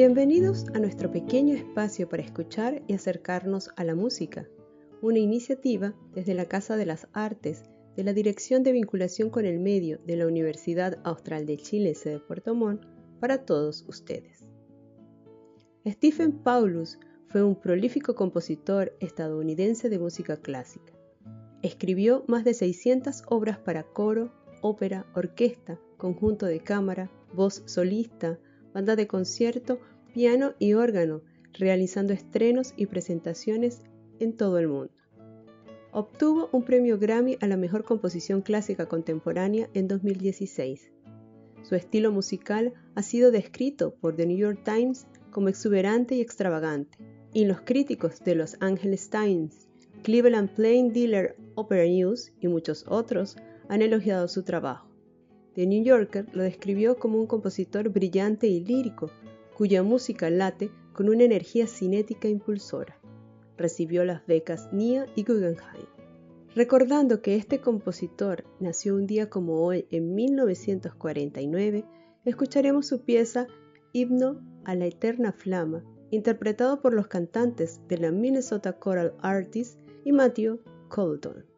Bienvenidos a nuestro pequeño espacio para escuchar y acercarnos a la música, una iniciativa desde la Casa de las Artes de la Dirección de Vinculación con el Medio de la Universidad Austral de Chile, sede Puerto Montt, para todos ustedes. Stephen Paulus fue un prolífico compositor estadounidense de música clásica. Escribió más de 600 obras para coro, ópera, orquesta, conjunto de cámara, voz solista, banda de concierto, piano y órgano, realizando estrenos y presentaciones en todo el mundo. Obtuvo un premio Grammy a la mejor composición clásica contemporánea en 2016. Su estilo musical ha sido descrito por The New York Times como exuberante y extravagante, y los críticos de Los Angeles Times, Cleveland Plain Dealer Opera News y muchos otros han elogiado su trabajo. The New Yorker lo describió como un compositor brillante y lírico, cuya música late con una energía cinética impulsora. Recibió las becas NIA y Guggenheim. Recordando que este compositor nació un día como hoy en 1949, escucharemos su pieza Himno a la Eterna Flama, interpretado por los cantantes de la Minnesota Choral Artists y Matthew Colton.